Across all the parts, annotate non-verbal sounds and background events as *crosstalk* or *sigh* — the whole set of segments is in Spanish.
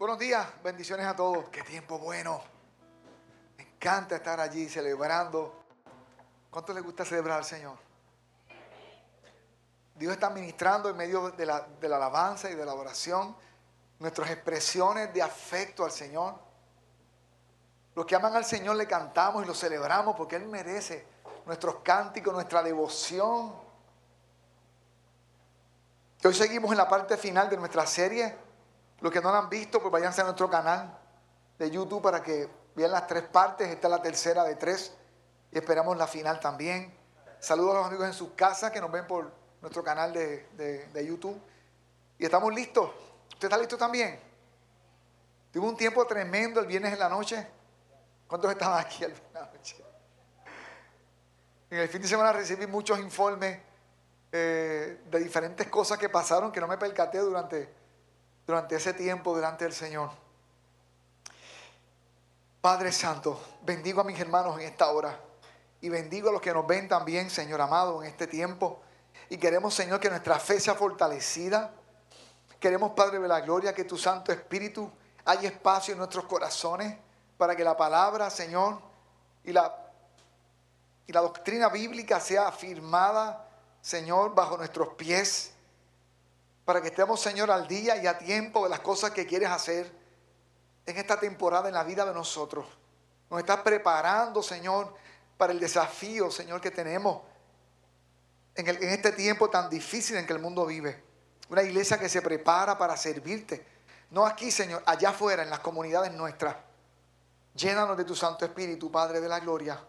Buenos días, bendiciones a todos. Qué tiempo bueno. Me encanta estar allí celebrando. ¿Cuánto les gusta celebrar al Señor? Dios está ministrando en medio de la, de la alabanza y de la oración nuestras expresiones de afecto al Señor. Los que aman al Señor le cantamos y lo celebramos porque Él merece nuestros cánticos, nuestra devoción. Hoy seguimos en la parte final de nuestra serie. Los que no la han visto, pues váyanse a nuestro canal de YouTube para que vean las tres partes. Esta es la tercera de tres y esperamos la final también. Saludos a los amigos en sus casas que nos ven por nuestro canal de, de YouTube. Y estamos listos. ¿Usted está listo también? Tuvo un tiempo tremendo el viernes en la noche. ¿Cuántos estaban aquí el viernes en la noche? En el fin de semana recibí muchos informes eh, de diferentes cosas que pasaron que no me percaté durante, durante ese tiempo delante del Señor. Padre Santo, bendigo a mis hermanos en esta hora y bendigo a los que nos ven también, Señor amado, en este tiempo. Y queremos, Señor, que nuestra fe sea fortalecida Queremos, Padre de la Gloria, que tu Santo Espíritu haya espacio en nuestros corazones para que la palabra, Señor, y la, y la doctrina bíblica sea afirmada, Señor, bajo nuestros pies, para que estemos, Señor, al día y a tiempo de las cosas que quieres hacer en esta temporada en la vida de nosotros. Nos estás preparando, Señor, para el desafío, Señor, que tenemos en, este tiempo tan difícil en que el mundo vive. Una iglesia que se prepara para servirte. No aquí, Señor, allá afuera, en las comunidades nuestras. Llénanos de tu Santo Espíritu, Padre de la Gloria.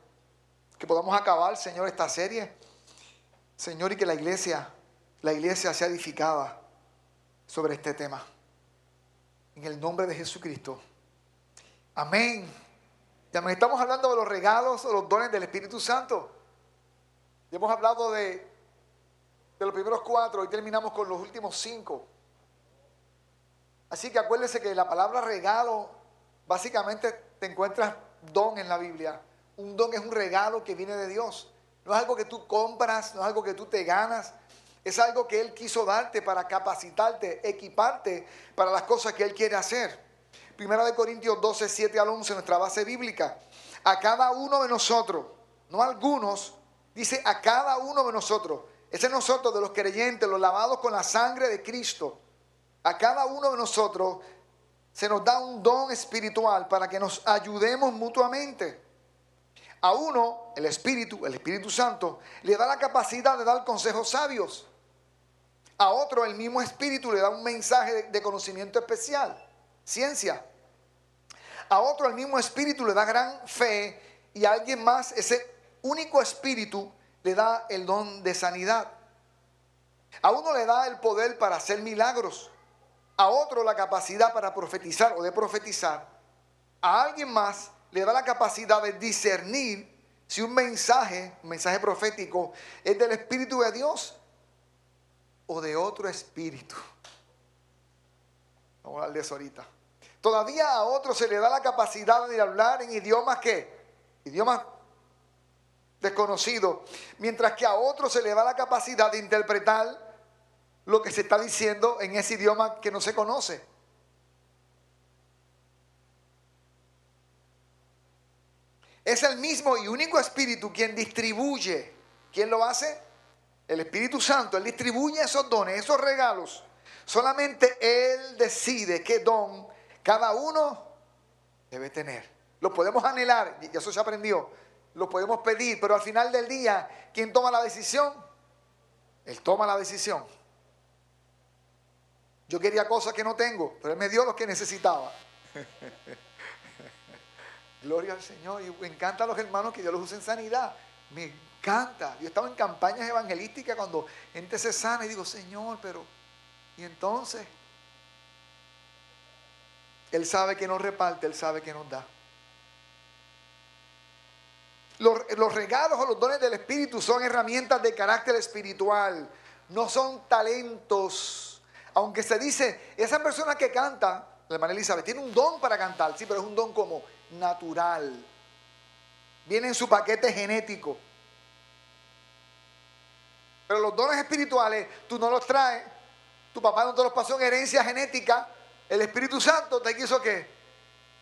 Que podamos acabar, Señor, esta serie. Señor, y que la iglesia, la iglesia sea edificada sobre este tema. En el nombre de Jesucristo. Amén. Me estamos hablando de los regalos o los dones del Espíritu Santo. Ya hemos hablado de de los primeros cuatro, hoy terminamos con los últimos cinco. Así que acuérdese que la palabra regalo, básicamente te encuentras don en la Biblia. Un don es un regalo que viene de Dios. No es algo que tú compras, no es algo que tú te ganas. Es algo que Él quiso darte para capacitarte, equiparte para las cosas que Él quiere hacer. Primera de Corintios 12, 7 al 11, nuestra base bíblica. A cada uno de nosotros, no algunos, dice a cada uno de nosotros ese es nosotros de los creyentes, los lavados con la sangre de Cristo. A cada uno de nosotros se nos da un don espiritual para que nos ayudemos mutuamente. A uno, el Espíritu, el Espíritu Santo, le da la capacidad de dar consejos sabios. A otro, el mismo Espíritu le da un mensaje de conocimiento especial, ciencia. A otro, el mismo Espíritu le da gran fe y a alguien más, ese único Espíritu, le da el don de sanidad. A uno le da el poder para hacer milagros. A otro la capacidad para profetizar o de profetizar. A alguien más le da la capacidad de discernir si un mensaje, un mensaje profético, es del Espíritu de Dios o de otro espíritu. Vamos a hablar de eso ahorita. Todavía a otro se le da la capacidad de hablar en idiomas que, idiomas desconocido, mientras que a otro se le da la capacidad de interpretar lo que se está diciendo en ese idioma que no se conoce. Es el mismo y único Espíritu quien distribuye. ¿Quién lo hace? El Espíritu Santo. Él distribuye esos dones, esos regalos. Solamente Él decide qué don cada uno debe tener. Lo podemos anhelar, y eso se aprendió lo podemos pedir, pero al final del día, ¿quién toma la decisión? Él toma la decisión. Yo quería cosas que no tengo, pero Él me dio lo que necesitaba. *laughs* Gloria al Señor. Y me encantan los hermanos que Dios los use en sanidad. Encanta. Yo estaba en campañas evangelísticas cuando gente se sana y digo, Señor, pero... Y entonces, Él sabe que nos reparte, Él sabe que nos da. Los, regalos o los dones del Espíritu son herramientas de carácter espiritual, no son talentos. Aunque se dice, esa persona que canta, la hermana Elizabeth, tiene un don para cantar, sí, pero es un don como natural. Viene en su paquete genético. Pero los dones espirituales, tú no los traes. Tu papá no te los pasó en herencia genética. El Espíritu Santo te quiso que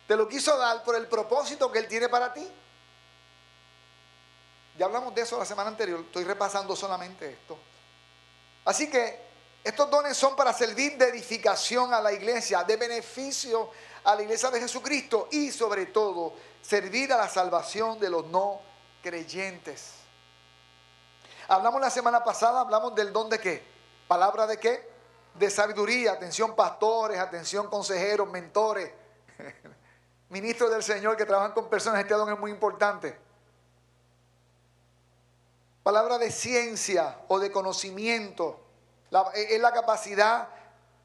te lo quiso dar por el propósito que Él tiene para ti. Ya hablamos de eso la semana anterior, estoy repasando solamente esto. Así que estos dones son para servir de edificación a la iglesia, de beneficio a la iglesia de Jesucristo y sobre todo servir a la salvación de los no creyentes. Hablamos la semana pasada, hablamos del don de qué? Palabra de qué? De sabiduría, atención pastores, atención consejeros, mentores *laughs* ministros del Señor que trabajan con personas, este don es muy importante. Palabra de ciencia o de conocimiento. es la capacidad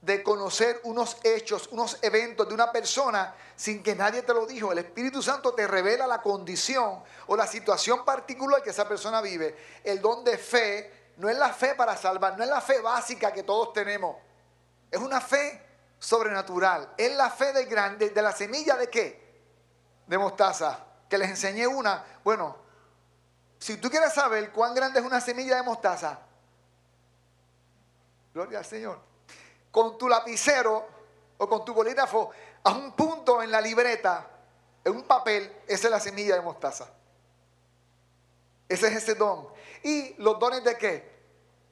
de conocer unos hechos, unos eventos de una persona sin que nadie te lo dijo. El Espíritu Santo te revela la condición o la situación particular que esa persona vive. El don de fe no es la fe para salvar, no es la fe básica que todos tenemos. Es una fe sobrenatural. Es la fe de, grande, de la semilla de qué? De mostaza. Que les enseñé una. Bueno, si tú quieres saber cuán grande es una semilla de mostaza, gloria al Señor. Con tu lapicero o con tu bolígrafo, a un punto en la libreta, en un papel, esa es la semilla de mostaza. Ese es ese don. ¿Y los dones de qué?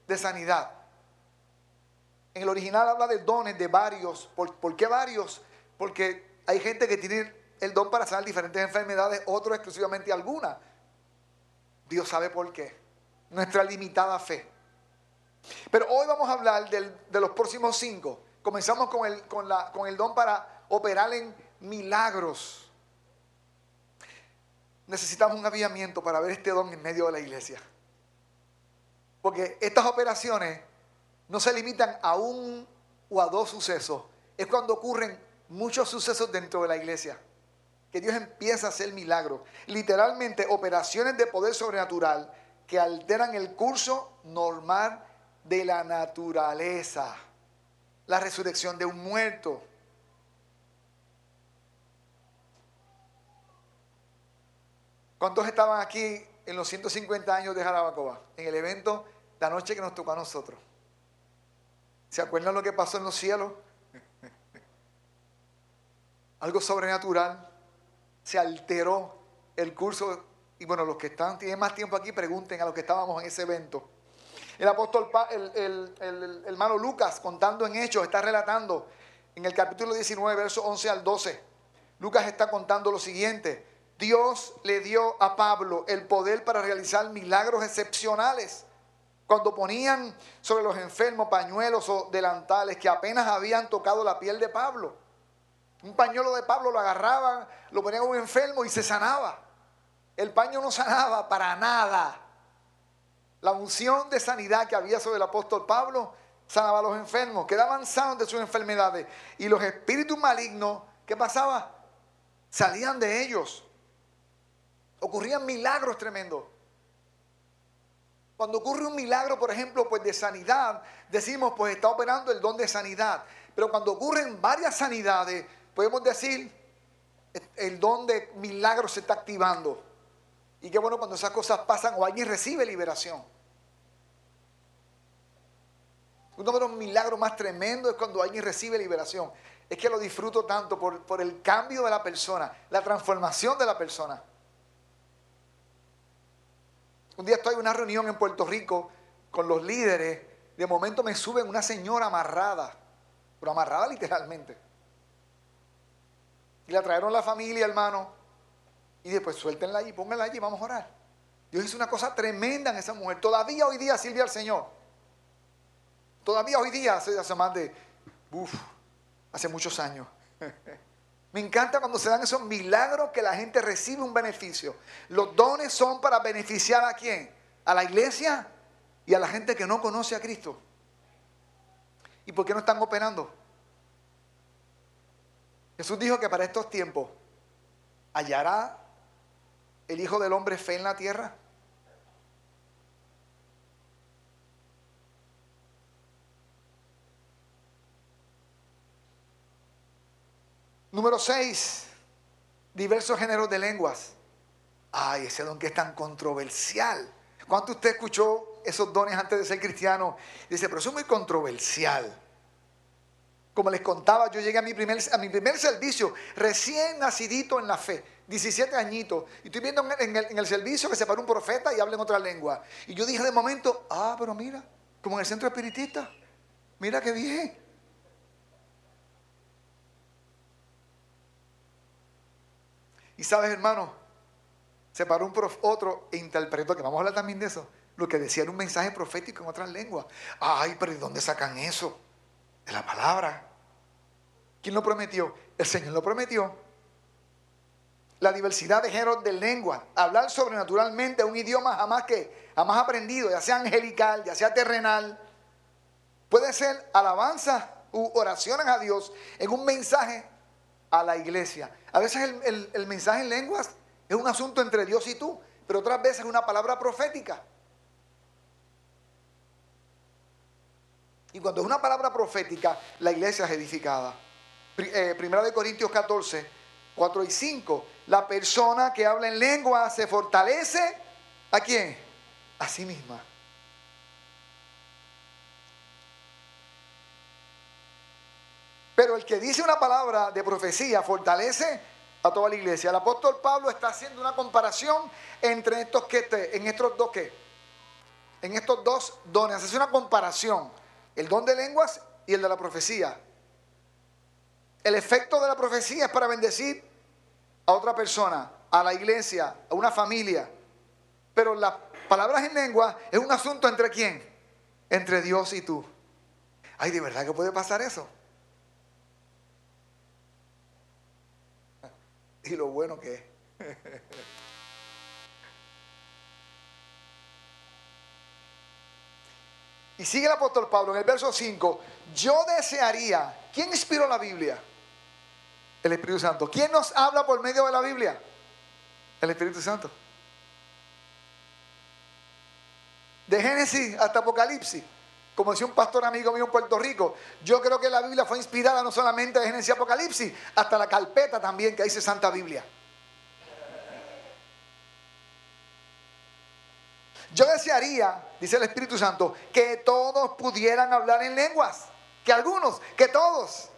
De sanidad. En el original habla de dones de varios. ¿Por, qué varios? Porque hay gente que tiene el don para sanar diferentes enfermedades, otros exclusivamente algunas. Dios sabe por qué. Nuestra limitada fe. Pero hoy vamos a hablar de los próximos cinco. Comenzamos con el, con, la, con el don para operar en milagros. Necesitamos un avivamiento para ver este don en medio de la iglesia. Porque estas operaciones no se limitan a un o a dos sucesos. Es cuando ocurren muchos sucesos dentro de la iglesia. Que Dios empieza a hacer milagros. Literalmente operaciones de poder sobrenatural que alteran el curso normal de la naturaleza. La resurrección de un muerto. ¿Cuántos estaban aquí en los 150 años de Jarabacoa? En el evento, la noche que nos tocó a nosotros. ¿Se acuerdan lo que pasó en los cielos? *laughs* Algo sobrenatural. Se alteró el curso. Y bueno, los que están, tienen más tiempo aquí, pregunten a los que estábamos en ese evento. El apóstol, el, el, hermano Lucas, contando en Hechos, está relatando en el capítulo 19, versos 11 al 12. Lucas está contando lo siguiente. Dios le dio a Pablo el poder para realizar milagros excepcionales cuando ponían sobre los enfermos pañuelos o delantales que apenas habían tocado la piel de Pablo. Un pañuelo de Pablo lo agarraban, lo ponían a un enfermo y se sanaba. El paño no sanaba para nada. La unción de sanidad que había sobre el apóstol Pablo sanaba a los enfermos, quedaban sanos de sus enfermedades. Y los espíritus malignos, ¿qué pasaba? Salían de ellos. Ocurrían milagros tremendos. Cuando ocurre un milagro, por ejemplo, pues de sanidad, decimos, pues está operando el don de sanidad. Pero cuando ocurren varias sanidades, podemos decir, el don de milagro se está activando. Y qué bueno cuando esas cosas pasan o alguien recibe liberación. Uno de los milagros más tremendos es cuando alguien recibe liberación. Es que lo disfruto tanto por, por el cambio de la persona, la transformación de la persona. Un día estoy en una reunión en Puerto Rico con los líderes. De momento me suben una señora amarrada, pero amarrada literalmente. Y la trajeron la familia, hermano. Y después suéltenla allí, pónganla allí, vamos a orar. Dios hizo una cosa tremenda en esa mujer. Todavía hoy día sirve al Señor. Todavía hoy día, hace, hace más de, uff, hace muchos años. *laughs* Me encanta cuando se dan esos milagros que la gente recibe un beneficio. Los dones son para beneficiar a quién? A la iglesia y a la gente que no conoce a Cristo. ¿Y por qué no están operando? Jesús dijo que para estos tiempos hallará el Hijo del Hombre fe en la tierra. Número 6, diversos géneros de lenguas. Ay, ese don que es tan controversial. ¿Cuánto usted escuchó esos dones antes de ser cristiano? Dice, pero eso es muy controversial. Como les contaba, yo llegué a mi primer, a mi primer servicio recién nacidito en la fe, 17 añitos. Y estoy viendo en el, en el servicio que se paró un profeta y habla en otra lengua. Y yo dije de momento, ah, pero mira, como en el centro espiritista, mira qué bien. Y sabes, hermano, se paró un prof, otro e interpretó, que vamos a hablar también de eso, lo que decía era un mensaje profético en otras lenguas. Ay, pero ¿de dónde sacan eso? De la palabra. ¿Quién lo prometió? El Señor lo prometió. La diversidad de géneros de lengua. Hablar sobrenaturalmente un idioma jamás que jamás aprendido, ya sea angelical, ya sea terrenal. Puede ser alabanza u oraciones a Dios en un mensaje a la iglesia. A veces el mensaje en lenguas es un asunto entre Dios y tú, pero otras veces es una palabra profética. Y cuando es una palabra profética, la iglesia es edificada. Eh, primera de Corintios 14, 4 y 5. La persona que habla en lengua se fortalece. ¿A quién? A sí misma. Pero el que dice una palabra de profecía fortalece a toda la iglesia. El apóstol Pablo está haciendo una comparación entre estos que en estos dos que en estos dos dones. Hace una comparación el don de lenguas y el de la profecía. El efecto de la profecía es para bendecir a otra persona, a la iglesia, a una familia. Pero las palabras en lengua es un asunto entre quién? Entre Dios y tú. Ay, ¿de verdad que puede pasar eso? *laughs* Y lo bueno que es. *laughs* Y sigue el apóstol Pablo en el verso 5. Yo desearía, ¿quién inspiró la Biblia? El Espíritu Santo. ¿Quién nos habla por medio de la Biblia? El Espíritu Santo. De Génesis hasta Apocalipsis. Como decía un pastor amigo mío en Puerto Rico, yo creo que la Biblia fue inspirada no solamente de Génesis y Apocalipsis, hasta la carpeta también que dice Santa Biblia. Yo desearía, dice el Espíritu Santo, que todos pudieran hablar en lenguas. Que algunos, que todos.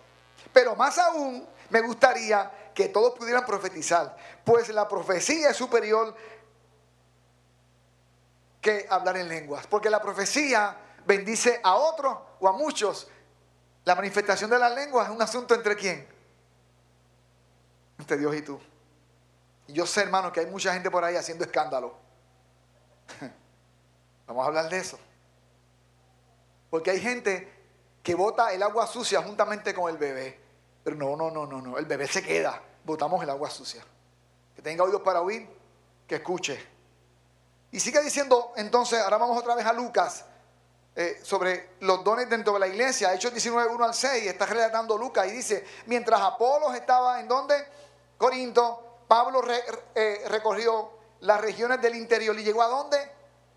Pero más aún, me gustaría que todos pudieran profetizar. Pues la profecía es superior que hablar en lenguas. Porque la profecía bendice a otros o a muchos. La manifestación de las lenguas es un asunto entre quién? Entre Dios y tú. Y yo sé, hermano, que hay mucha gente por ahí haciendo escándalo. *laughs* Vamos a hablar de eso. Porque hay gente que bota el agua sucia juntamente con el bebé. Pero no, no, no, no, no. El bebé se queda. Botamos el agua sucia. Que tenga oídos para oír, que escuche. Y sigue diciendo, entonces, ahora vamos otra vez a Lucas, eh, sobre los dones dentro de la iglesia. Hechos 19, 1 al 6, está relatando Lucas y dice, mientras Apolos estaba en donde? Corinto, Pablo eh, recorrió las regiones del interior y llegó a dónde?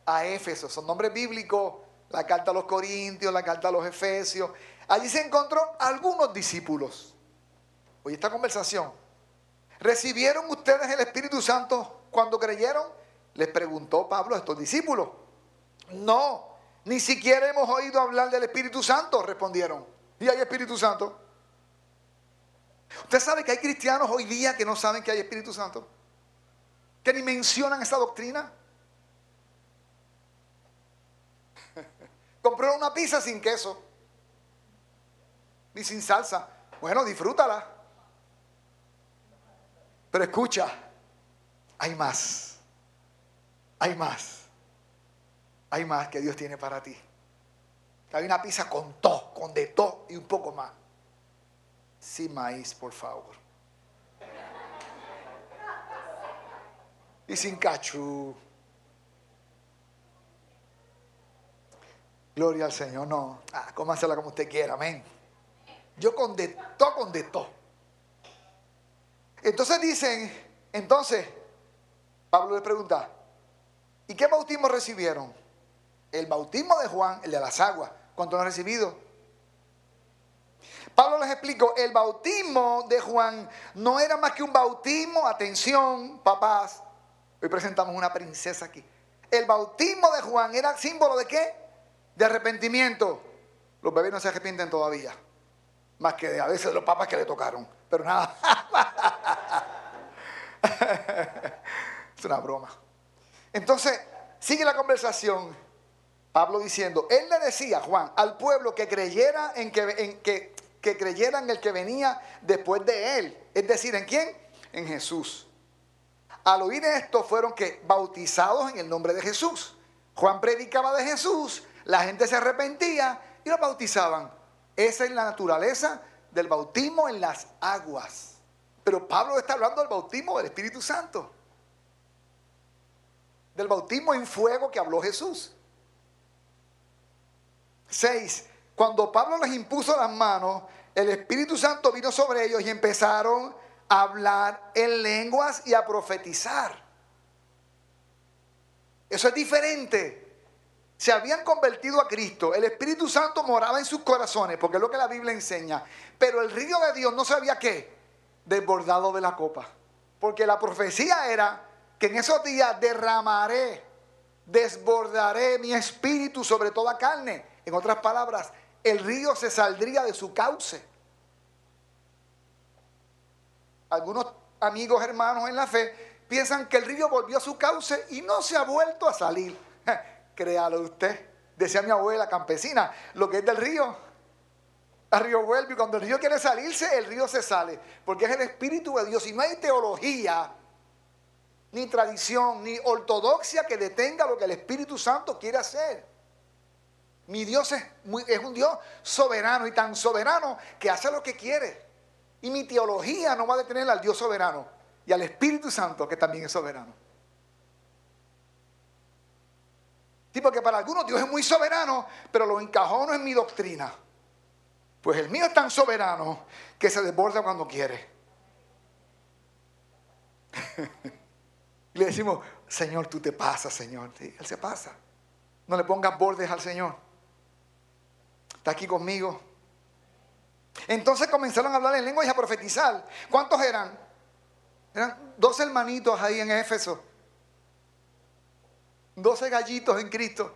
A Éfeso, son nombres bíblicos, la carta a los Corintios, la carta a los Efesios. Allí se encontró algunos discípulos. Oye, esta conversación. ¿Recibieron ustedes el Espíritu Santo cuando creyeron? Les preguntó Pablo a estos discípulos. No, ni siquiera hemos oído hablar del Espíritu Santo, respondieron. ¿Y hay Espíritu Santo? ¿Usted sabe que hay cristianos hoy día que no saben que hay Espíritu Santo? Que ni mencionan esa doctrina. Compró una pizza sin queso. Ni sin salsa. Bueno, disfrútala. Pero escucha, hay más. Hay más. Hay más que Dios tiene para ti. Hay una pizza con todo, con de todo y un poco más. Sin maíz, por favor. Y sin cachú. Gloria al Señor, no. Ah, cómasela como usted quiera, amén. Yo con de todo, con de todo. Entonces dicen, entonces, Pablo le pregunta, ¿y qué bautismo recibieron? El bautismo de Juan, el de las aguas. ¿Cuánto lo han recibido? Pablo les explicó, el bautismo de Juan no era más que un bautismo, atención, papás, hoy presentamos una princesa aquí. El bautismo de Juan era símbolo de qué? De arrepentimiento. Los bebés no se arrepienten todavía. más que a veces los papas que le tocaron. Pero nada. *laughs* es una broma. Entonces, sigue la conversación. Pablo diciendo, él le decía, Juan, al pueblo que creyera en que, en que, que creyera el que venía después de él. Es decir, ¿en quién? En Jesús. Al oír esto fueron que bautizados en el nombre de Jesús. Juan predicaba de Jesús, la gente se arrepentía y lo bautizaban. Esa es la naturaleza del bautismo en las aguas. Pero Pablo está hablando del bautismo del Espíritu Santo. Del bautismo en fuego que habló Jesús. 6. Cuando Pablo les impuso las manos, el Espíritu Santo vino sobre ellos y empezaron a hablar en lenguas y a profetizar. Eso es diferente se habían convertido a Cristo, el Espíritu Santo moraba en sus corazones, porque es lo que la Biblia enseña. Pero el río de Dios no sabía qué, desbordado de la copa. Porque la profecía era que en esos días derramaré, desbordaré mi espíritu sobre toda carne. En otras palabras, el río se saldría de su cauce. Algunos amigos hermanos en la fe piensan que el río volvió a su cauce y no se ha vuelto a salir créalo usted. Decía mi abuela campesina, lo que es del río, al río vuelve y cuando el río quiere salirse, el río se sale, porque es el Espíritu de Dios. Y no hay teología, ni tradición, ni ortodoxia que detenga lo que el Espíritu Santo quiere hacer. Mi Dios es, es un Dios soberano y tan soberano que hace lo que quiere. Y mi teología no va a detener al Dios soberano y al Espíritu Santo que también es soberano. Sí, porque para algunos Dios es muy soberano, pero lo encajó no en mi doctrina. Pues el mío es tan soberano que se desborda cuando quiere. *laughs* y le decimos, Señor, tú te pasas, Señor. él se pasa. No le pongas bordes al Señor. Está aquí conmigo. Entonces comenzaron a hablar en lengua y a profetizar. ¿Cuántos eran? Eran dos hermanitos ahí en Éfeso. 12 gallitos en Cristo.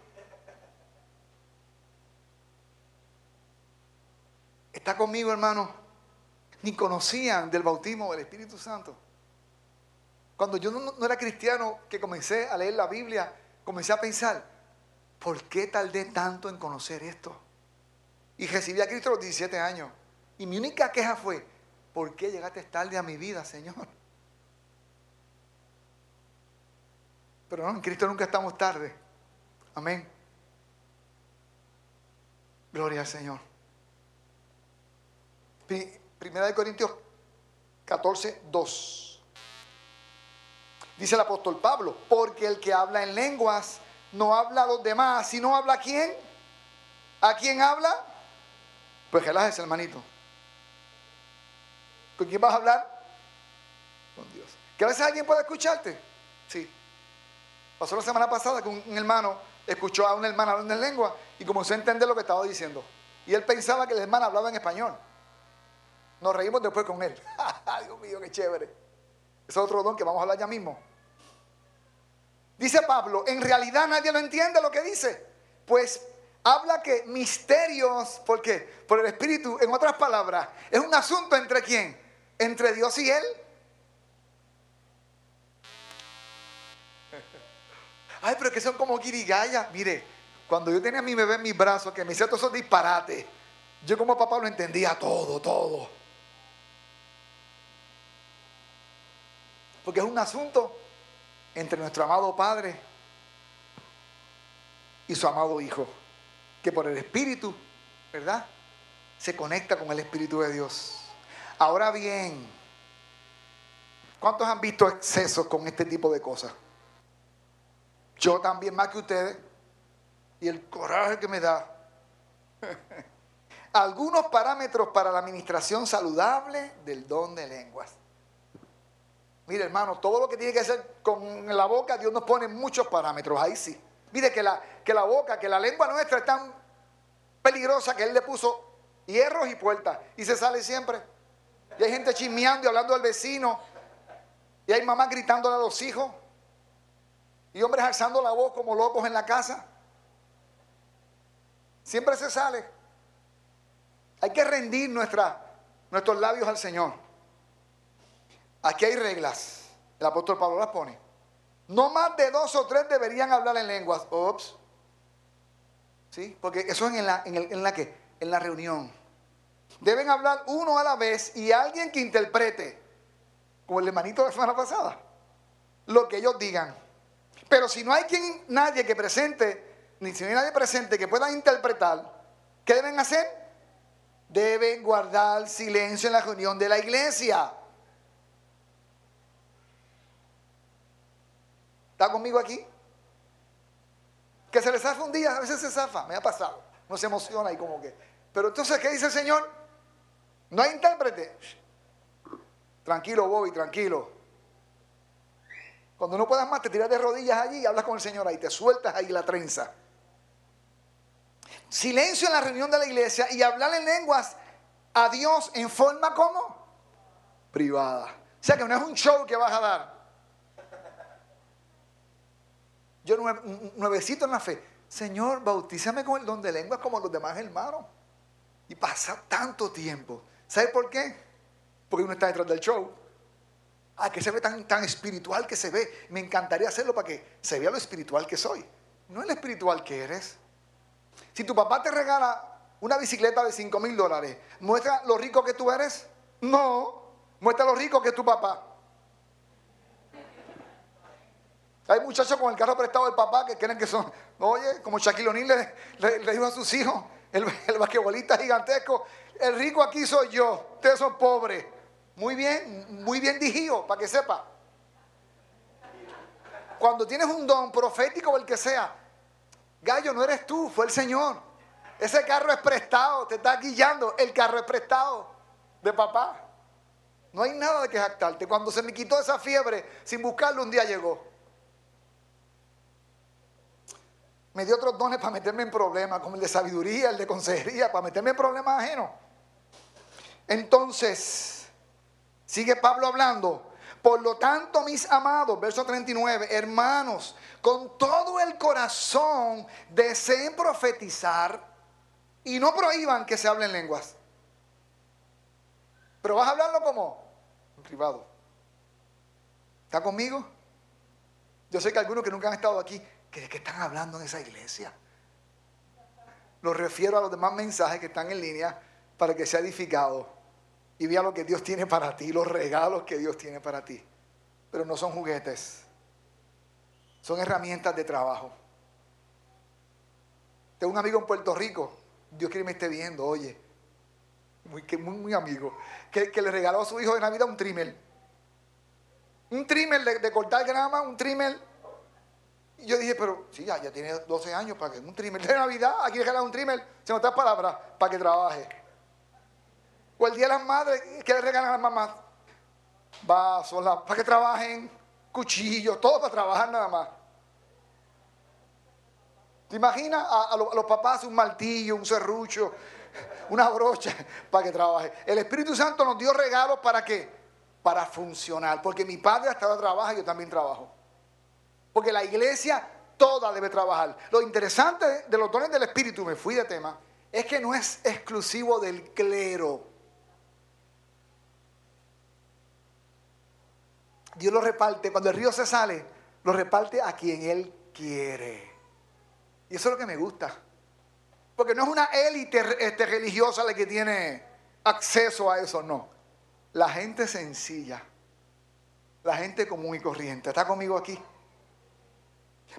¿Está conmigo, hermano? Ni conocían del bautismo del Espíritu Santo. Cuando yo no, era cristiano, que comencé a leer la Biblia, comencé a pensar, ¿por qué tardé tanto en conocer esto? Y recibí a Cristo a los 17 años. Y mi única queja fue, ¿por qué llegaste tarde a mi vida, Señor? Pero no, en Cristo nunca estamos tarde. Amén. Gloria al Señor. Primera de Corintios 14, 2. Dice el apóstol Pablo, porque el que habla en lenguas no habla a los demás, sino habla a quién. ¿A quién habla? Pues relájese, hermanito. ¿Con quién vas a hablar? Con Dios. ¿Que a veces alguien puede escucharte? Sí. Pasó la semana pasada que un hermano escuchó a una hermana hablando en lengua y comenzó a entender lo que estaba diciendo. Y él pensaba que la hermana hablaba en español. Nos reímos después con él. *laughs* Dios mío, qué chévere. Ese es otro don que vamos a hablar ya mismo. Dice Pablo, en realidad nadie lo entiende lo que dice. Pues habla que misterios, ¿por qué? Por el Espíritu, en otras palabras, es un asunto entre quién? Entre Dios y él. Ay, pero que son como guirigaya. Mire, cuando yo tenía a mi bebé en mis brazos, que me hacía todos esos disparates, yo como papá lo entendía todo, todo. Porque es un asunto entre nuestro amado Padre y su amado Hijo, que por el Espíritu, ¿verdad? Se conecta con el Espíritu de Dios. Ahora bien, ¿cuántos han visto excesos con este tipo de cosas? Yo también más que ustedes. Y el coraje que me da. *laughs* Algunos parámetros para la administración saludable del don de lenguas. Mire, hermano, todo lo que tiene que hacer con la boca, Dios nos pone muchos parámetros. Ahí sí. Mire que la, que la boca, que la lengua nuestra es tan peligrosa que Él le puso hierros y puertas. Y se sale siempre. Y hay gente chismeando y hablando al vecino. Y hay mamás gritándole a los hijos. Y hombres alzando la voz como locos en la casa. Siempre se sale. Hay que rendir nuestros labios al Señor. Aquí hay reglas. El apóstol Pablo las pone. No más de dos o tres deberían hablar en lenguas. Ops. ¿Sí? Porque eso es en la, en la que? En la reunión. Deben hablar uno a la vez y alguien que interprete, como el hermanito de la semana pasada, lo que ellos digan. Pero si no hay quien, nadie que presente, ni si no hay nadie presente que pueda interpretar, ¿qué deben hacer? Deben guardar silencio en la reunión de la iglesia. ¿Está conmigo aquí? Que se le zafa un día, a veces se zafa, me ha pasado. No se emociona y como que. Pero entonces, ¿qué dice el Señor? No hay intérprete. Tranquilo, Bobby, tranquilo. Cuando no puedas más, te tiras de rodillas allí y hablas con el Señor ahí, te sueltas ahí la trenza. Silencio en la reunión de la iglesia y hablar en lenguas a Dios en forma como privada. O sea que no es un show que vas a dar. Yo nuevecito en la fe. Señor, bautízame con el don de lenguas como los demás hermanos. Y pasa tanto tiempo. ¿Sabe por qué? Porque uno está detrás del show. Ah, que se ve tan, tan espiritual que se ve. Me encantaría hacerlo para que se vea lo espiritual que soy. No el espiritual que eres. Si tu papá te regala una bicicleta de 5 mil dólares, ¿muestra lo rico que tú eres? No. Muestra lo rico que es tu papá. Hay muchachos con el carro prestado del papá que creen que son, oye, como Shaquille O'Neal le, dijo a sus hijos, el, el basquetbolista gigantesco, el rico aquí soy yo, ustedes son pobres. Muy bien, muy bien dijido, para que sepa. Cuando tienes un don profético o el que sea, gallo, no eres tú, fue el Señor. Ese carro es prestado, te está guiando, el carro es prestado de papá. No hay nada de que jactarte. Cuando se me quitó esa fiebre, sin buscarlo, un día llegó. Me dio otros dones para meterme en problemas, como el de sabiduría, el de consejería, para meterme en problemas ajenos. Entonces, sigue Pablo hablando. Por lo tanto, mis amados, verso 39, hermanos, con todo el corazón deseen profetizar y no prohíban que se hablen lenguas. Pero vas a hablarlo como en privado. ¿Está conmigo? Yo sé que algunos que nunca han estado aquí ¿De qué están hablando en esa iglesia? Lo refiero a los demás mensajes que están en línea para que sea edificado y vea lo que Dios tiene para ti, los regalos que Dios tiene para ti. Pero no son juguetes, son herramientas de trabajo. Tengo un amigo en Puerto Rico, Dios quiere que me esté viendo, oye, muy, muy, muy amigo, que, le regaló a su hijo de Navidad un trimmer. Un trimmer de, cortar grama, un trimmer y yo dije, pero sí, ya, ya tiene 12 años para que un trimmer de Navidad, aquí le un trimmer, se otras palabras, para que trabaje. O el día de las madres, ¿qué le regalan a las mamás? Vasos, para que trabajen, cuchillos, todo para trabajar nada más. ¿Te imaginas a, los, papás un martillo, un serrucho, una brocha para que trabaje? El Espíritu Santo nos dio regalos para qué? Para funcionar. Porque mi padre hasta ahora trabaja y yo también trabajo. Porque la iglesia toda debe trabajar. Lo interesante de los dones del Espíritu, me fui de tema, es que no es exclusivo del clero. Dios lo reparte, cuando el río se sale, lo reparte a quien Él quiere. Y eso es lo que me gusta. Porque no es una élite este, religiosa la que tiene acceso a eso, no. La gente sencilla, la gente común y corriente. ¿Está conmigo aquí?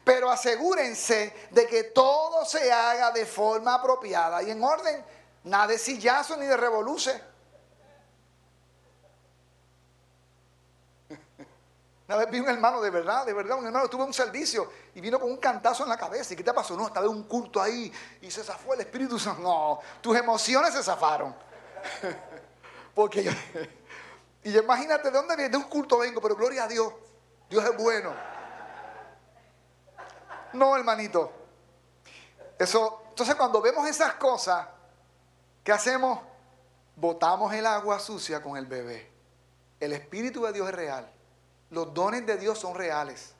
Pero asegúrense de que todo se haga de forma apropiada y en orden, nada de sillazo ni de revoluce. Una vez vi un hermano de verdad, de verdad, un hermano tuvo un servicio y vino con un cantazo en la cabeza. ¿Y qué te pasó? No, estaba en un culto ahí y se zafó el Espíritu Santo. No, tus emociones se zafaron. *laughs* Porque yo, *laughs* y imagínate de dónde viene, de un culto vengo, pero gloria a Dios, Dios es bueno. No, hermanito. Eso, entonces cuando vemos esas cosas, ¿qué hacemos? Botamos el agua sucia con el bebé. El Espíritu de Dios es real. Los dones de Dios son reales.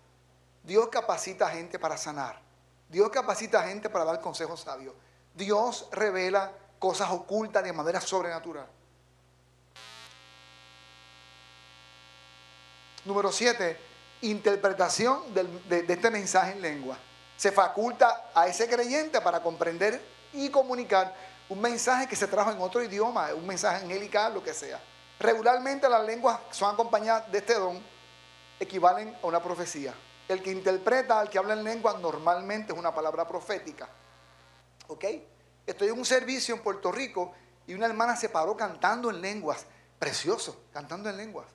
Dios capacita a gente para sanar. Dios capacita a gente para dar consejos sabios. Dios revela cosas ocultas de manera sobrenatural. Número siete, Interpretación de, de este mensaje en lengua. Se faculta a ese creyente para comprender y comunicar un mensaje que se trajo en otro idioma, un mensaje angelical, lo que sea. Regularmente las lenguas son acompañadas de este don equivalen a una profecía. El que interpreta al que habla en lengua normalmente es una palabra profética. ¿Ok? Estoy en un servicio en Puerto Rico y una hermana se paró cantando en lenguas. Precioso, cantando en lenguas.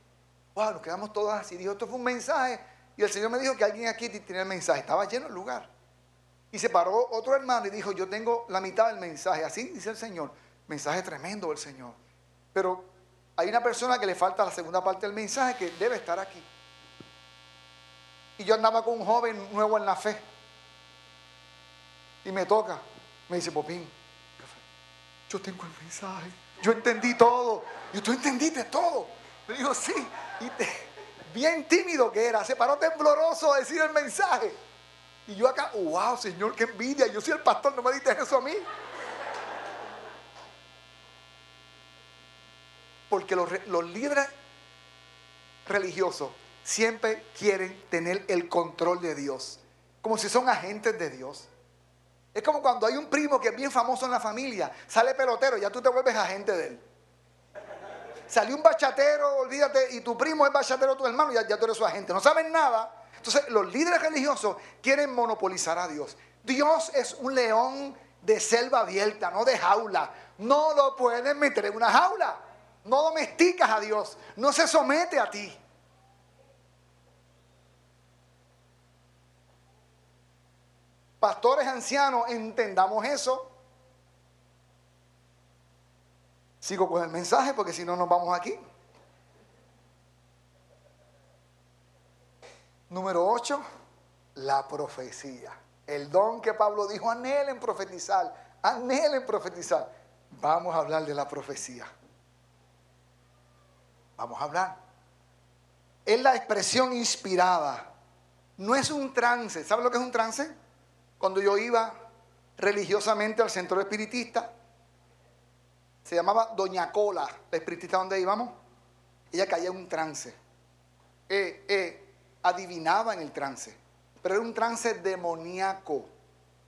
Wow, nos quedamos todos así. Dijo, esto fue un mensaje. Y el Señor me dijo que alguien aquí tiene el mensaje. Estaba lleno el lugar. Y se paró otro hermano y dijo, yo tengo la mitad del mensaje. Así dice el Señor. Mensaje tremendo del Señor. Pero hay una persona que le falta la segunda parte del mensaje que debe estar aquí. Y yo andaba con un joven nuevo en la fe. Y me toca. Me dice, Popín, yo tengo el mensaje. Yo entendí todo. Y tú entendiste todo. Me dijo, sí. Y bien tímido que era. Se paró tembloroso a decir el mensaje. Y yo acá, wow, Señor, qué envidia. Yo soy el pastor, no me diste eso a mí. Porque los, los líderes religiosos siempre quieren tener el control de Dios. Como si son agentes de Dios. Es como cuando hay un primo que es bien famoso en la familia, sale pelotero, ya tú te vuelves agente de él. Salió un bachatero, olvídate, y tu primo es bachatero, tu hermano, ya, ya tú eres su agente. No saben nada. Entonces, los líderes religiosos quieren monopolizar a Dios. Dios es un león de selva abierta, no de jaula. No lo pueden meter en una jaula. No domesticas a Dios. No se somete a ti. Pastores ancianos, entendamos eso. Sigo con el mensaje porque si no nos vamos aquí. Número 8, la profecía. El don que Pablo dijo, anhelen profetizar, anhelen profetizar. Vamos a hablar de la profecía. Vamos a hablar. Es la expresión inspirada. No es un trance. ¿Sabe lo que es un trance? Cuando yo iba religiosamente al centro espiritista, se llamaba Doña Cola, la espiritista donde íbamos, ella caía en un trance. Eh, eh, adivinaba en el trance, pero era un trance demoníaco.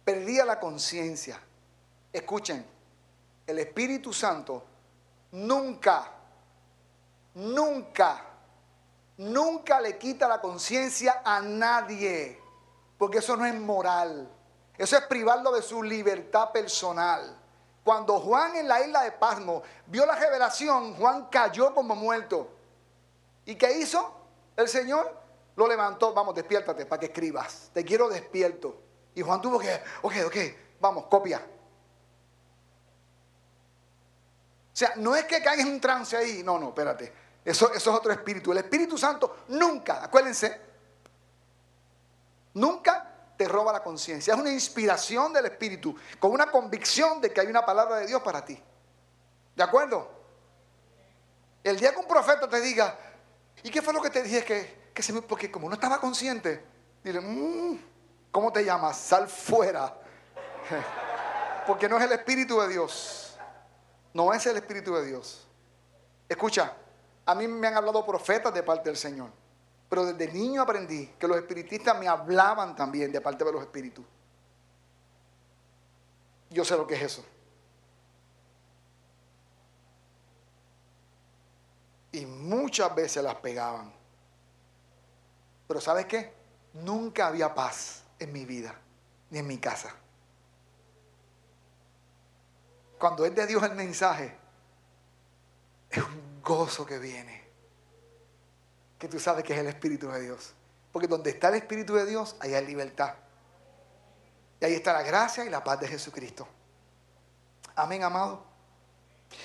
Perdía la conciencia. Escuchen, el Espíritu Santo nunca, nunca, nunca le quita la conciencia a nadie, porque eso no es moral. Eso es privarlo de su libertad personal. Cuando Juan en la isla de Pasmo vio la revelación, Juan cayó como muerto. ¿Y qué hizo? El Señor lo levantó, vamos, despiértate para que escribas. Te quiero despierto. Y Juan tuvo que, ok, ok, vamos, copia. O sea, no es que caigas en un trance ahí, no, no, espérate. Eso, eso es otro espíritu. El Espíritu Santo nunca, acuérdense, nunca te roba la conciencia. Es una inspiración del Espíritu, con una convicción de que hay una palabra de Dios para ti. ¿De acuerdo? El día que un profeta te diga, ¿y qué fue lo que te dije que, que se me... Porque como no estaba consciente, dile, mm, ¿cómo te llamas? Sal fuera. *laughs* Porque no es el Espíritu de Dios. No es el Espíritu de Dios. Escucha, a mí me han hablado profetas de parte del Señor. Pero desde niño aprendí que los espiritistas me hablaban también de parte de los espíritus. Yo sé lo que es eso. Y muchas veces las pegaban. Pero ¿sabes qué? Nunca había paz en mi vida, ni en mi casa. Cuando es de Dios el mensaje, es un gozo que viene que tú sabes que es el Espíritu de Dios. Porque donde está el Espíritu de Dios, ahí hay libertad. Y ahí está la gracia y la paz de Jesucristo. Amén, amado.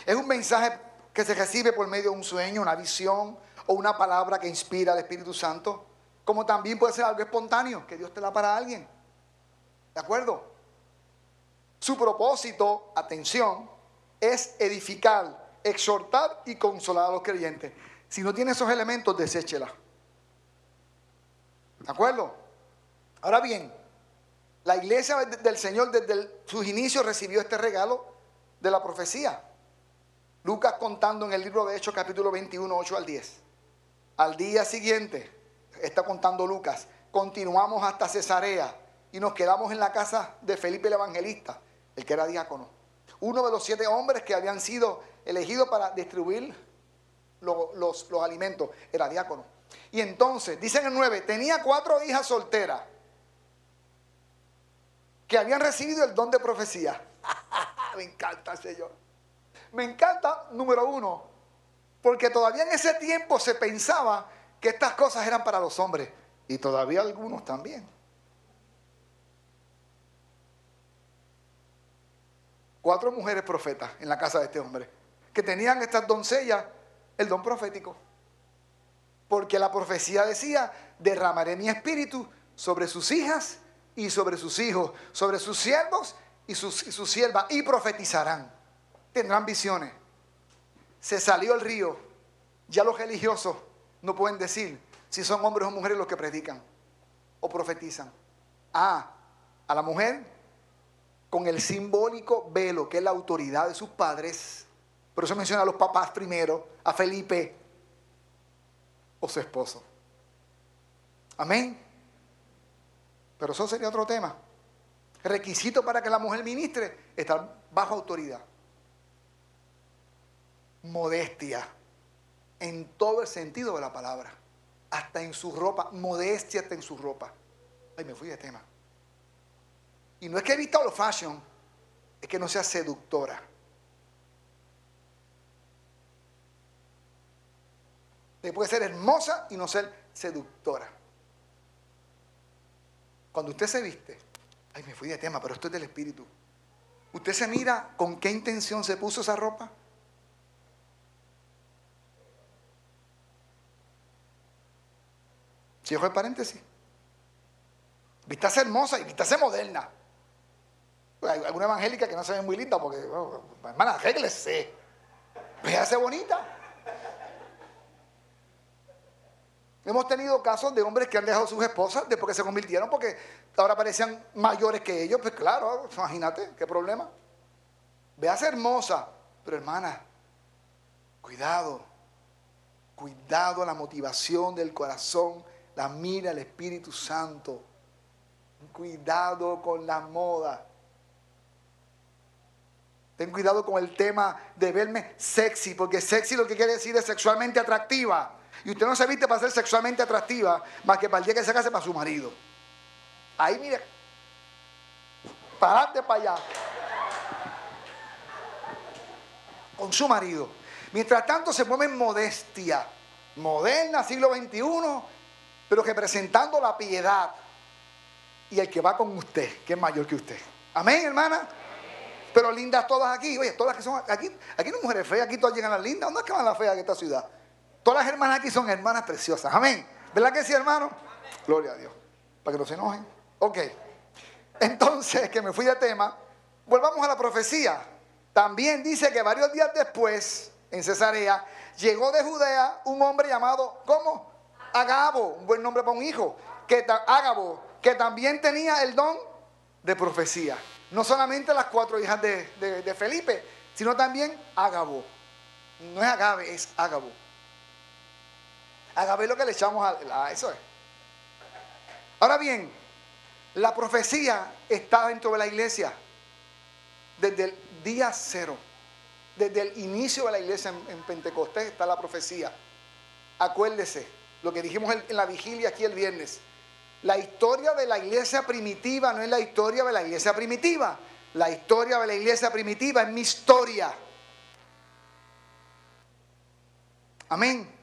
Es un mensaje que se recibe por medio de un sueño, una visión o una palabra que inspira al Espíritu Santo. Como también puede ser algo espontáneo, que Dios te da para alguien. ¿De acuerdo? Su propósito, atención, es edificar, exhortar y consolar a los creyentes. Si no tiene esos elementos, deséchela. ¿De acuerdo? Ahora bien, la iglesia del Señor desde sus inicios recibió este regalo de la profecía. Lucas contando en el libro de Hechos capítulo 21, 8 al 10. Al día siguiente, está contando Lucas, continuamos hasta Cesarea y nos quedamos en la casa de Felipe el Evangelista, el que era diácono. Uno de los siete hombres que habían sido elegidos para distribuir los, los alimentos, era diácono. Y entonces, dice en el 9, tenía cuatro hijas solteras que habían recibido el don de profecía. *laughs* Me encanta, Señor. Me encanta, número uno, porque todavía en ese tiempo se pensaba que estas cosas eran para los hombres. Y todavía algunos también. Cuatro mujeres profetas en la casa de este hombre, que tenían estas doncellas el don profético. Porque la profecía decía, derramaré mi espíritu sobre sus hijas y sobre sus hijos, sobre sus siervos y sus, sus siervas, y profetizarán. Tendrán visiones. Se salió el río. Ya los religiosos no pueden decir si son hombres o mujeres los que predican o profetizan. Ah, a la mujer con el simbólico velo, que es la autoridad de sus padres. Por eso menciona a los papás primero, a Felipe o su esposo. Amén. Pero eso sería otro tema. Requisito para que la mujer ministre, estar bajo autoridad. Modestia, en todo el sentido de la palabra. Hasta en su ropa, modestia hasta en su ropa. Ay, me fui de tema. Y no es que he visto lo fashion, es que no sea seductora. Usted puede ser hermosa y no ser seductora. Cuando usted se viste, ay, me fui de tema, pero esto es del espíritu. ¿Usted se mira con qué intención se puso esa ropa? Cierro el paréntesis. Vistase hermosa y vistase moderna. Hay alguna evangélica que no se ve muy linda porque, oh, hermana, arréglese. Véase bonita. Hemos tenido casos de hombres que han dejado sus esposas después que se convirtieron porque ahora parecían mayores que ellos. Pues claro, imagínate, qué problema. Veas hermosa, pero hermana, cuidado, cuidado a la motivación del corazón, la mira el Espíritu Santo. Cuidado con la moda. Ten cuidado con el tema de verme sexy, porque sexy lo que quiere decir es sexualmente atractiva. Y usted no se viste para ser sexualmente atractiva, más que para el día que se case para su marido. Ahí mire, parate para allá. Con su marido. Mientras tanto se mueve en modestia, moderna, siglo XXI, pero representando la piedad. Y el que va con usted, que es mayor que usted. Amén, hermana. Pero lindas todas aquí. Oye, todas que son aquí, aquí no hay mujeres feas, aquí todas llegan las lindas. ¿Dónde es que van las feas de esta ciudad? Todas las hermanas aquí son hermanas preciosas. Amén. ¿Verdad que sí, hermano? Gloria a Dios. Para que no se enojen. Ok. Entonces, que me fui de tema, volvamos a la profecía. También dice que varios días después, en Cesarea, llegó de Judea un hombre llamado, ¿cómo? Agabo, un buen nombre para un hijo. Que, Agabo, que también tenía el don de profecía. No solamente las cuatro hijas de, de Felipe, sino también Agabo. No es Agabe, es Agabo. Haga ver lo que le echamos a, eso. Es. Ahora bien, la profecía está dentro de la iglesia desde el día cero. Desde el inicio de la iglesia en, Pentecostés está la profecía. Acuérdese lo que dijimos en la vigilia aquí el viernes. La historia de la iglesia primitiva no es la historia de la iglesia primitiva. La historia de la iglesia primitiva es mi historia. Amén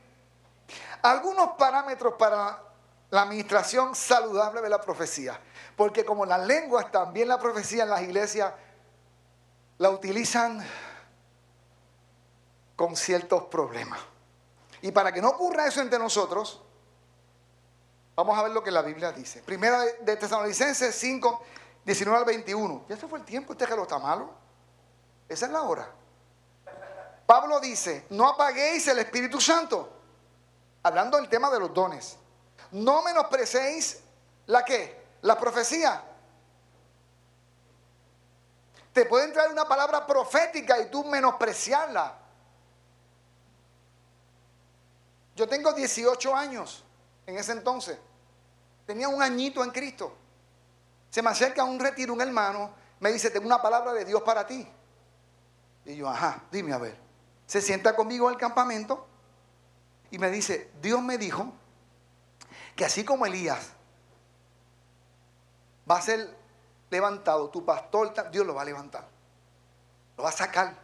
algunos parámetros para la administración saludable de la profecía. Porque como las lenguas, también la profecía en las iglesias la utilizan con ciertos problemas. Y para que no ocurra eso entre nosotros, vamos a ver lo que la Biblia dice. Primera de Tesalonicenses 5, 19 al 21. ¿Ya se fue el tiempo? ¿Usted que lo está malo? Esa es la hora. Pablo dice, no apaguéis el Espíritu Santo hablando del tema de los dones, no menosprecéis la qué, la profecía. Te pueden traer una palabra profética y tú menospreciarla. Yo Yo tengo 18 años en ese entonces. Tenía un añito en Cristo. Se me acerca a un retiro un hermano, me dice, tengo una palabra de Dios para ti. Y yo, ajá, dime a ver. Se sienta conmigo en el campamento y me dice, Dios me dijo que así como Elías va a ser levantado, tu pastor, Dios lo va a levantar. Lo va a sacar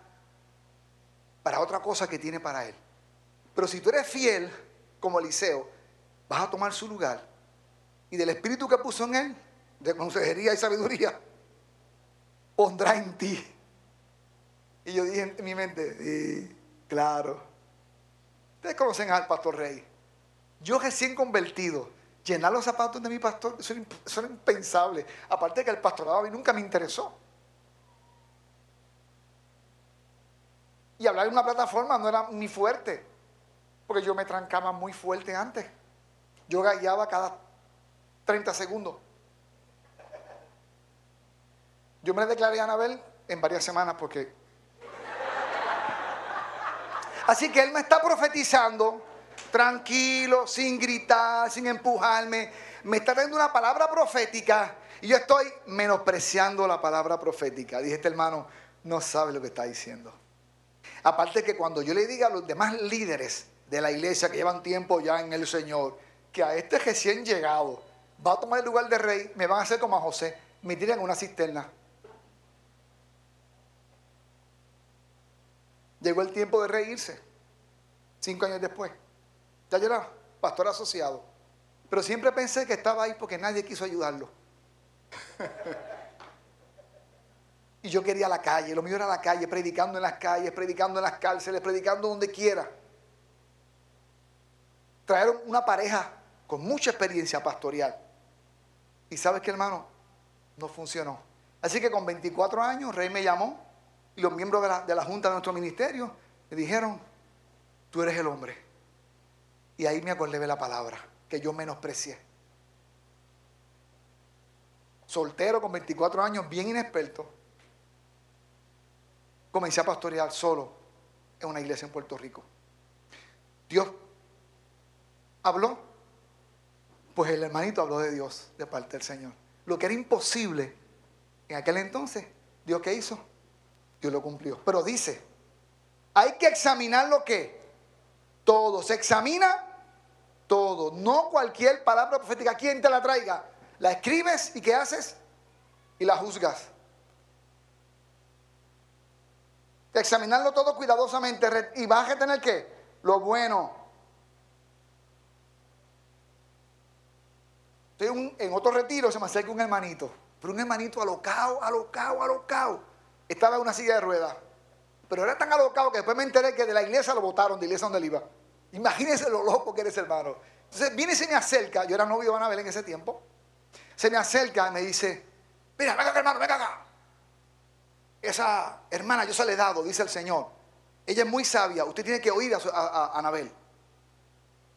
para otra cosa que tiene para él. Pero si tú eres fiel, como Eliseo, vas a tomar su lugar. Y del espíritu que puso en él, de consejería y sabiduría, pondrá en ti. Y yo dije en mi mente, claro. Ustedes conocen al pastor Rey. Yo recién convertido, llenar los zapatos de mi pastor, eso era, impensable. Aparte de que el pastorado a mí nunca me interesó. Y hablar en una plataforma no era ni fuerte, porque yo me trancaba muy fuerte antes. Yo gallaba cada 30 segundos. Yo me declaré a Anabel en varias semanas porque... Así que él me está profetizando tranquilo, sin gritar, sin empujarme. Me está dando una palabra profética y yo estoy menospreciando la palabra profética. Dije, este hermano no sabe lo que está diciendo. Aparte que cuando yo le diga a los demás líderes de la iglesia que llevan tiempo ya en el Señor, que a este recién llegado va a tomar el lugar de rey, me van a hacer como a José, me tiran una cisterna. Llegó el tiempo de reírse, cinco años después. Ya yo era pastor asociado. Pero siempre pensé que estaba ahí porque nadie quiso ayudarlo. *laughs* y yo quería la calle, lo mío era la calle, predicando en las calles, predicando en las cárceles, predicando donde quiera. Trajeron una pareja con mucha experiencia pastoral. Y sabes qué, hermano, no funcionó. Así que con 24 años, Rey me llamó y los miembros de la, de la junta de nuestro ministerio me dijeron, tú eres el hombre. Y ahí me acordé de la palabra que yo menosprecié. Soltero con 24 años, bien inexperto. Comencé a pastorear solo en una iglesia en Puerto Rico. Dios habló, pues el hermanito habló de Dios de parte del Señor. Lo que era imposible en aquel entonces, Dios qué hizo? Dios lo cumplió. Pero dice, hay que examinar lo que todo se examina todo. No cualquier palabra profética, quien te la traiga. La escribes y ¿qué haces? Y la juzgas. Examinarlo todo cuidadosamente y vas a tener que lo bueno. Estoy en otro retiro, se me acerca un hermanito, pero un hermanito alocado, alocado, alocado. Estaba en una silla de ruedas. Pero era tan alocado que después me enteré que de la iglesia lo votaron, de la iglesia donde él iba. Imagínense lo loco que eres, hermano. Entonces viene y se me acerca, yo era novio de Anabel en ese tiempo, se me acerca y me dice, mira, venga acá, hermano, venga acá. Esa hermana yo se la he dado, dice el Señor. Ella es muy sabia, usted tiene que oír a, Anabel.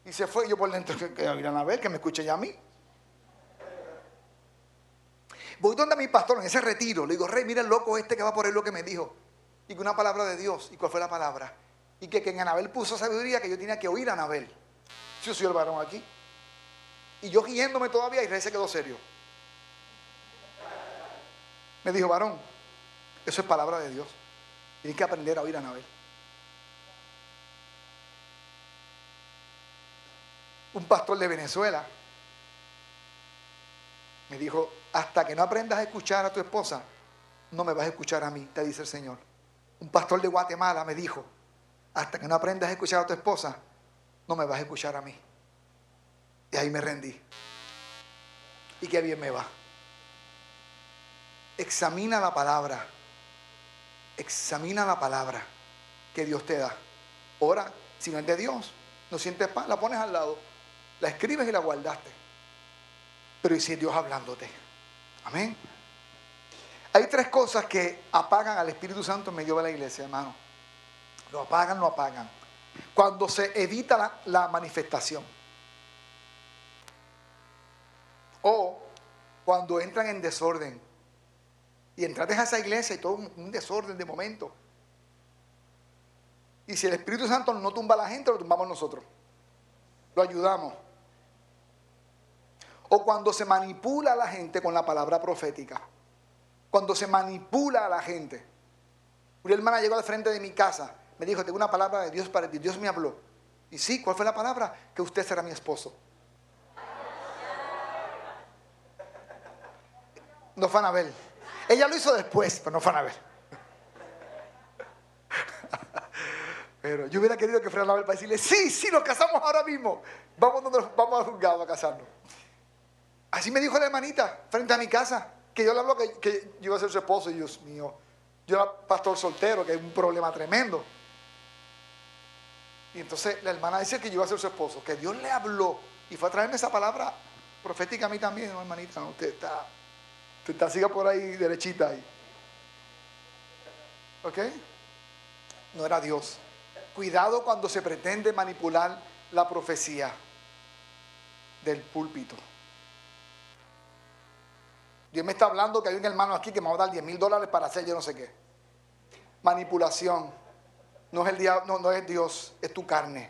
Y se fue yo por dentro, que, oír a Anabel, que me escuche ya a mí. Voy donde mi pastor en ese retiro, le digo, rey, mira el loco este que va por él lo que me dijo. Y que una palabra de Dios. ¿Y cuál fue la palabra? y que, en Anabel puso sabiduría que yo tenía que oír a Anabel. Yo soy el varón aquí. Y yo guiéndome todavía y Rey se quedó serio. Me dijo, varón, eso es palabra de Dios. Tienes que aprender a oír a Anabel. Un pastor de Venezuela me dijo, hasta que no aprendas a escuchar a tu esposa, no me vas a escuchar a mí, te dice el Señor. Un pastor de Guatemala me dijo, hasta que no aprendas a escuchar a tu esposa, no me vas a escuchar a mí. Y ahí me rendí. Y qué bien me va. Examina la palabra. Examina la palabra que Dios te da. Ora, si no es de Dios, no sientes paz, la pones al lado, la escribes y la guardaste. Pero ¿y si Dios hablándote? Amén. Hay tres cosas que apagan al Espíritu Santo en medio de la iglesia, hermano. Lo apagan, lo apagan. Cuando se evita la, manifestación. O cuando entran en desorden. Y entraste a esa iglesia y todo un, desorden de momento. Y si el Espíritu Santo no tumba a la gente, lo tumbamos nosotros. lo ayudamos. O cuando se manipula a la gente con la palabra profética. Cuando se manipula a la gente. Una hermana llegó al frente de mi casa, me dijo, tengo una palabra de Dios para ti. Dios me habló. Y sí, ¿cuál fue la palabra? Que usted será mi esposo. No van a ver. Ella lo hizo después, pero no van a ver. Pero yo hubiera querido que fuera a ver para decirle, sí, sí, nos casamos ahora mismo. Vamos, vamos al juzgado a casarnos. Así me dijo la hermanita frente a mi casa, que yo le hablo que, yo iba a ser su esposo, y Dios mío, yo era pastor soltero, que es un problema tremendo. Y entonces la hermana dice que yo iba a ser su esposo, que Dios le habló y fue a traerme esa palabra profética a mí también, no, hermanita, usted está, usted está siga por ahí derechita ahí. ¿Ok? No era Dios. Cuidado cuando se pretende manipular la profecía del púlpito. Dios me está hablando que hay un hermano aquí que me va a dar 10 mil dólares para hacer yo no sé qué. Manipulación. No es, el diablo, no, es Dios, es tu carne.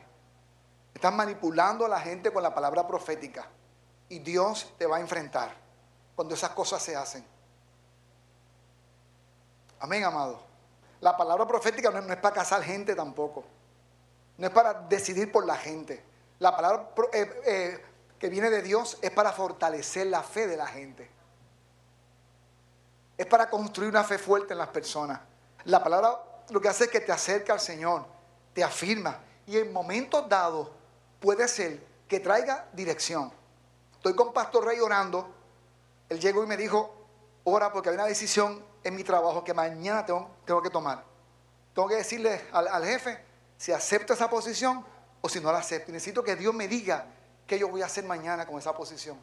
Estás manipulando a la gente con la palabra profética. Y Dios te va a enfrentar cuando esas cosas se hacen. Amén, amado. La palabra profética no, es para casar gente tampoco. No es para decidir por la gente. La palabra eh, eh, que viene de Dios es para fortalecer la fe de la gente es para construir una fe fuerte en las personas. La palabra lo que hace es que te acerca al Señor, te afirma y en momentos dados puede ser que traiga dirección. Estoy con Pastor Rey orando, él llegó y me dijo, ora porque hay una decisión en mi trabajo que mañana tengo, que tomar. Tengo que decirle al, al jefe si acepto esa posición o si no la acepto. necesito que Dios me diga qué yo voy a hacer mañana con esa posición.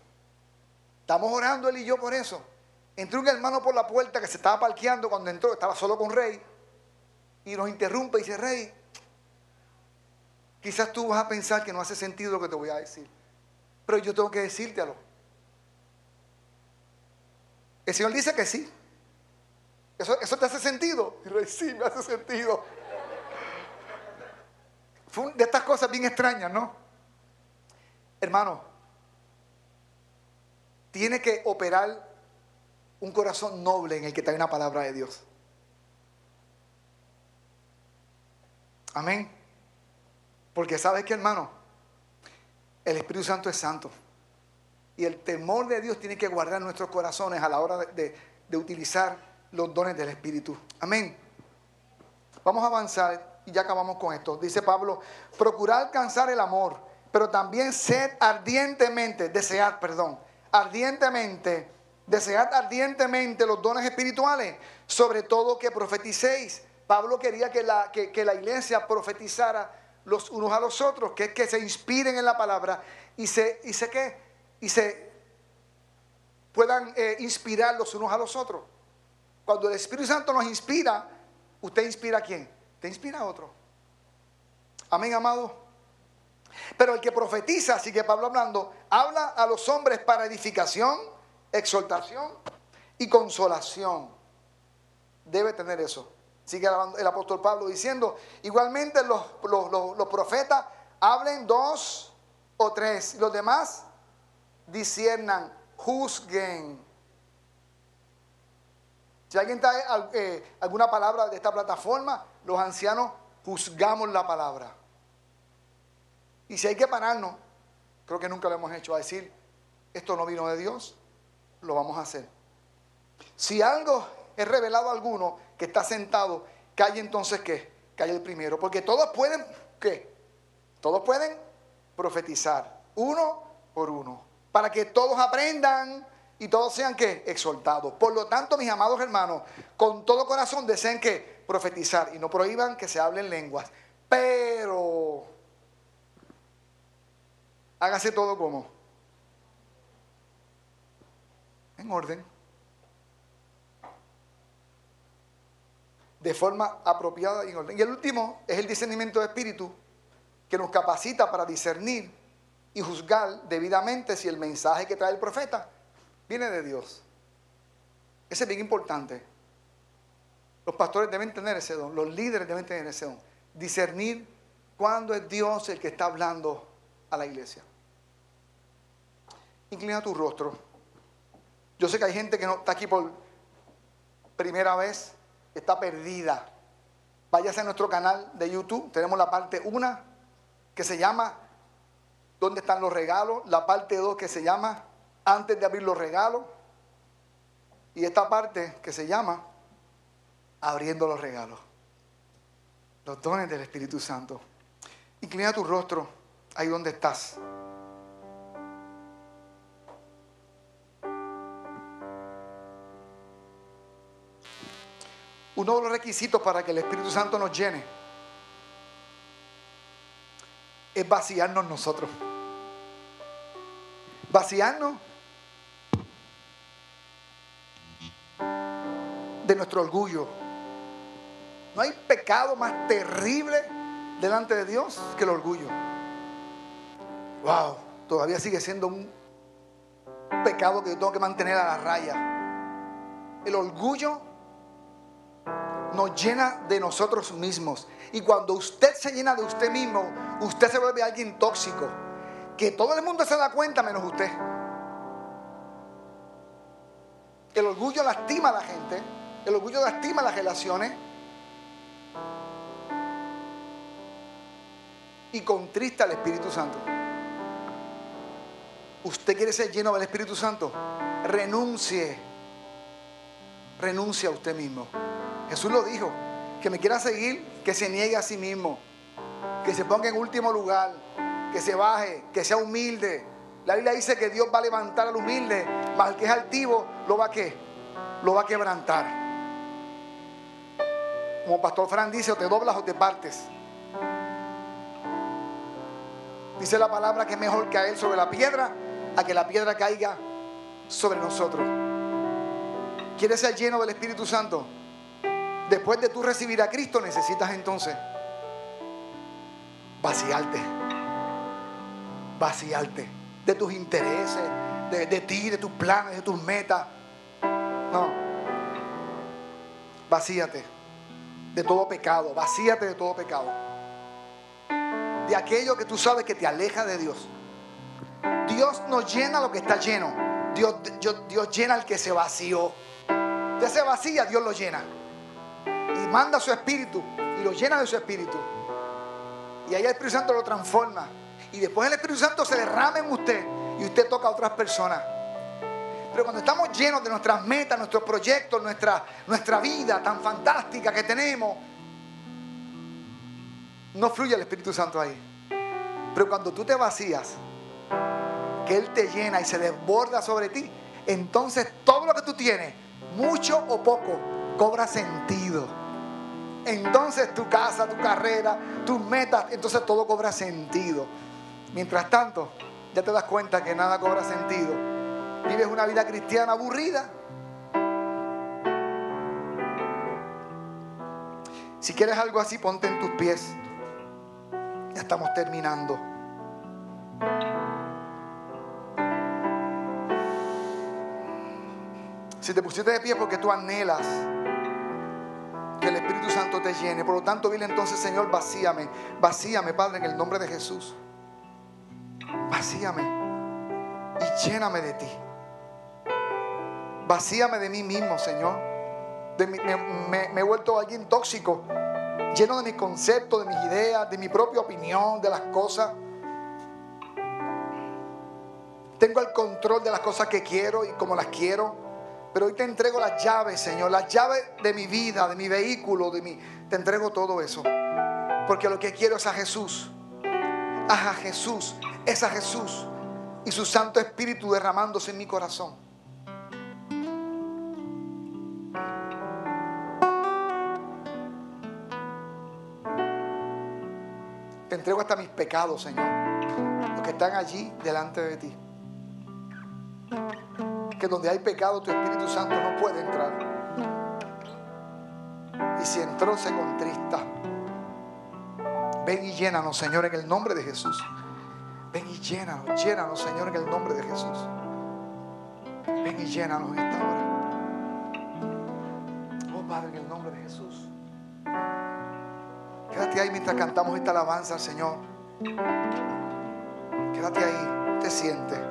Estamos orando él y yo por eso. Entró un hermano por la puerta que se estaba parqueando cuando entró, estaba solo con Rey, y nos interrumpe y dice, Rey, quizás tú vas a pensar que no hace sentido lo que te voy a decir, pero yo tengo que decírtelo. El Señor dice que sí. ¿Eso, eso te hace sentido? Y Rey, sí, me hace sentido. Fue de estas cosas bien extrañas, ¿no? Hermano, tiene que operar un corazón noble en el que trae una palabra de Dios. Amén. Porque sabes que hermano, el Espíritu Santo es santo. Y el temor de Dios tiene que guardar nuestros corazones a la hora de, de utilizar los dones del Espíritu. Amén. Vamos a avanzar y ya acabamos con esto. Dice Pablo, procurar alcanzar el amor, pero también sed ardientemente, desear, perdón, ardientemente Desead ardientemente los dones espirituales, sobre todo que profeticéis. Pablo quería que la, que, la iglesia profetizara los unos a los otros, que que se inspiren en la palabra y se, y ¿qué? Y se puedan eh, inspirar los unos a los otros. Cuando el Espíritu Santo nos inspira, ¿usted inspira a quién? Te inspira a otro. Amén, amado. Pero el que profetiza, sigue Pablo hablando, habla a los hombres para edificación exhortación y consolación. Debe tener eso. Sigue el apóstol Pablo diciendo, igualmente los, los, profetas hablen dos o tres, los demás disiernan, juzguen. Si alguien trae eh, alguna palabra de esta plataforma, los ancianos juzgamos la palabra. Y si hay que pararnos, creo que nunca lo hemos hecho, a decir, esto no vino de Dios, lo vamos a hacer. Si algo es revelado a alguno que está sentado, calle entonces qué? Calle el primero. Porque todos pueden, ¿qué? Todos pueden profetizar, uno por uno. Para que todos aprendan y todos sean que exaltados. Por lo tanto, mis amados hermanos, con todo corazón deseen que profetizar y no prohíban que se hablen lenguas. Pero hágase todo como en orden, de forma apropiada y en orden. Y el último es el discernimiento de espíritu, que nos capacita para discernir y juzgar debidamente si el mensaje que trae el profeta viene de Dios. Ese es bien importante. Los pastores deben tener ese don, los líderes deben tener ese don. Discernir cuándo es Dios el que está hablando a la iglesia. Inclina tu rostro. Yo sé que hay gente que no está aquí por primera vez, está perdida. Váyase a nuestro canal de YouTube. Tenemos la parte 1 que se llama ¿Dónde están los regalos? La parte 2 que se llama Antes de abrir los regalos. Y esta parte que se llama Abriendo los regalos. Los dones del Espíritu Santo. Inclina tu rostro ahí donde estás. Uno de los requisitos para que el Espíritu Santo nos llene es vaciarnos nosotros. Vaciarnos de nuestro orgullo. No hay pecado más terrible delante de Dios que el orgullo. Wow, todavía sigue siendo un pecado que yo tengo que mantener a la raya. El orgullo nos llena de nosotros mismos. Y cuando usted se llena de usted mismo, usted se vuelve alguien tóxico. Que todo el mundo se da cuenta menos usted. El orgullo lastima a la gente. El orgullo lastima las relaciones. Y contrista al Espíritu Santo. ¿Usted quiere ser lleno del Espíritu Santo? Renuncie. Renuncie a usted mismo. Jesús lo dijo, que me quiera seguir, que se niegue a sí mismo, que se ponga en último lugar, que se baje, que sea humilde. La Biblia dice que Dios va a levantar al humilde, mas el que es altivo lo va a qué? Lo va a quebrantar. Como Pastor Fran dice, o te doblas o te partes. Dice la palabra que es mejor caer sobre la piedra a que la piedra caiga sobre nosotros. ¿Quieres ser lleno del Espíritu Santo? Después de tú recibir a Cristo, necesitas entonces vaciarte. Vaciarte de tus intereses, de, de ti, de tus planes, de tus metas. No. Vacíate de todo pecado. Vacíate de todo pecado. De aquello que tú sabes que te aleja de Dios. Dios no llena lo que está lleno. Dios, Dios, Dios llena al que se vació. Usted se vacía, Dios lo llena manda su espíritu y lo llena de su espíritu. Y ahí el Espíritu Santo lo transforma. Y después el Espíritu Santo se derrama en usted y usted toca a otras personas. Pero cuando estamos llenos de nuestras metas, nuestros proyectos, nuestra, nuestra vida tan fantástica que tenemos, no fluye el Espíritu Santo ahí. Pero cuando tú te vacías, que Él te llena y se desborda sobre ti, entonces todo lo que tú tienes, mucho o poco, cobra sentido entonces tu casa, tu carrera, tus metas, entonces todo cobra sentido. Mientras tanto, ya te das cuenta que nada cobra sentido. Vives una vida cristiana aburrida. Si quieres algo así, ponte en tus pies. Ya estamos terminando. Si te pusiste de pie porque tú anhelas Santo te llene. Por lo tanto, dile entonces, Señor, vacíame, vacíame, Padre, en el nombre de Jesús. Vacíame y lléname de ti. Vacíame de mí mismo, Señor. me, me he vuelto alguien tóxico, lleno de mis conceptos, de mis ideas, de mi propia opinión, de las cosas. Tengo el control de las cosas que quiero y como las quiero. Pero hoy te entrego las llaves, Señor, las llaves de mi vida, de mi vehículo, de mi... Te entrego todo eso. Porque lo que quiero es a Jesús. A Jesús. Es a Jesús. Y su Santo Espíritu derramándose en mi corazón. Te entrego hasta mis pecados, Señor. Los que están allí delante de ti que donde hay pecado tu Espíritu Santo no puede entrar. Y si entró se contrista. Ven y llénanos, Señor, en el nombre de Jesús. Ven y llénanos, llénanos, Señor, en el nombre de Jesús. Ven y llénanos en esta hora. Oh Padre, en el nombre de Jesús. Quédate ahí mientras cantamos esta alabanza al Señor. Quédate ahí, te sientes.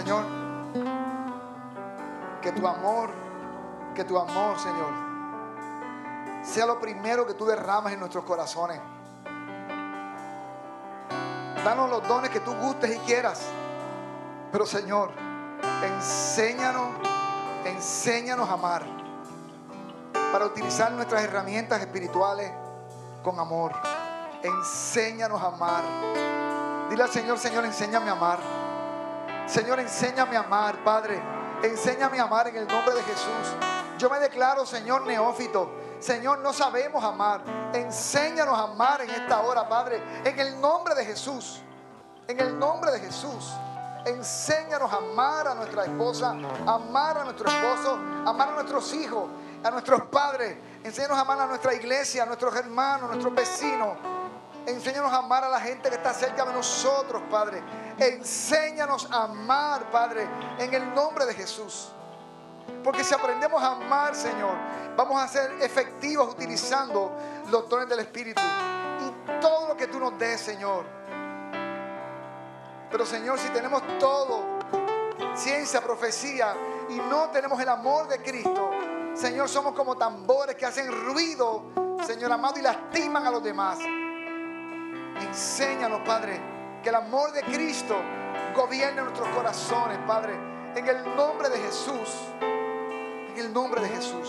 Señor, que tu amor, que tu amor, Señor, sea lo primero que tú derramas en nuestros corazones. Danos los dones que tú gustes y quieras. Pero Señor, enséñanos, enséñanos a amar. Para utilizar nuestras herramientas espirituales con amor. Enséñanos a amar. Dile al Señor, Señor, enséñame a amar. Señor, enséñame a amar, Padre. Enséñame a amar en el nombre de Jesús. Yo me declaro, Señor, neófito. Señor, no sabemos amar. Enséñanos a amar en esta hora, Padre. En el nombre de Jesús. En el nombre de Jesús. Enséñanos a amar a nuestra esposa, amar a nuestro esposo, amar a nuestros hijos, a nuestros padres. Enséñanos a amar a nuestra iglesia, a nuestros hermanos, a nuestros vecinos. Enséñanos a amar a la gente que está cerca de nosotros, Padre. Enséñanos a amar, Padre, en el nombre de Jesús. Porque si aprendemos a amar, Señor, vamos a ser efectivos utilizando los dones del Espíritu. Y todo lo que tú nos des, Señor. Pero, Señor, si tenemos todo, ciencia, profecía, y no tenemos el amor de Cristo, Señor, somos como tambores que hacen ruido, Señor amado, y lastiman a los demás. Enséñanos, Padre, que el amor de Cristo gobierne nuestros corazones, Padre. En el nombre de Jesús. En el nombre de Jesús.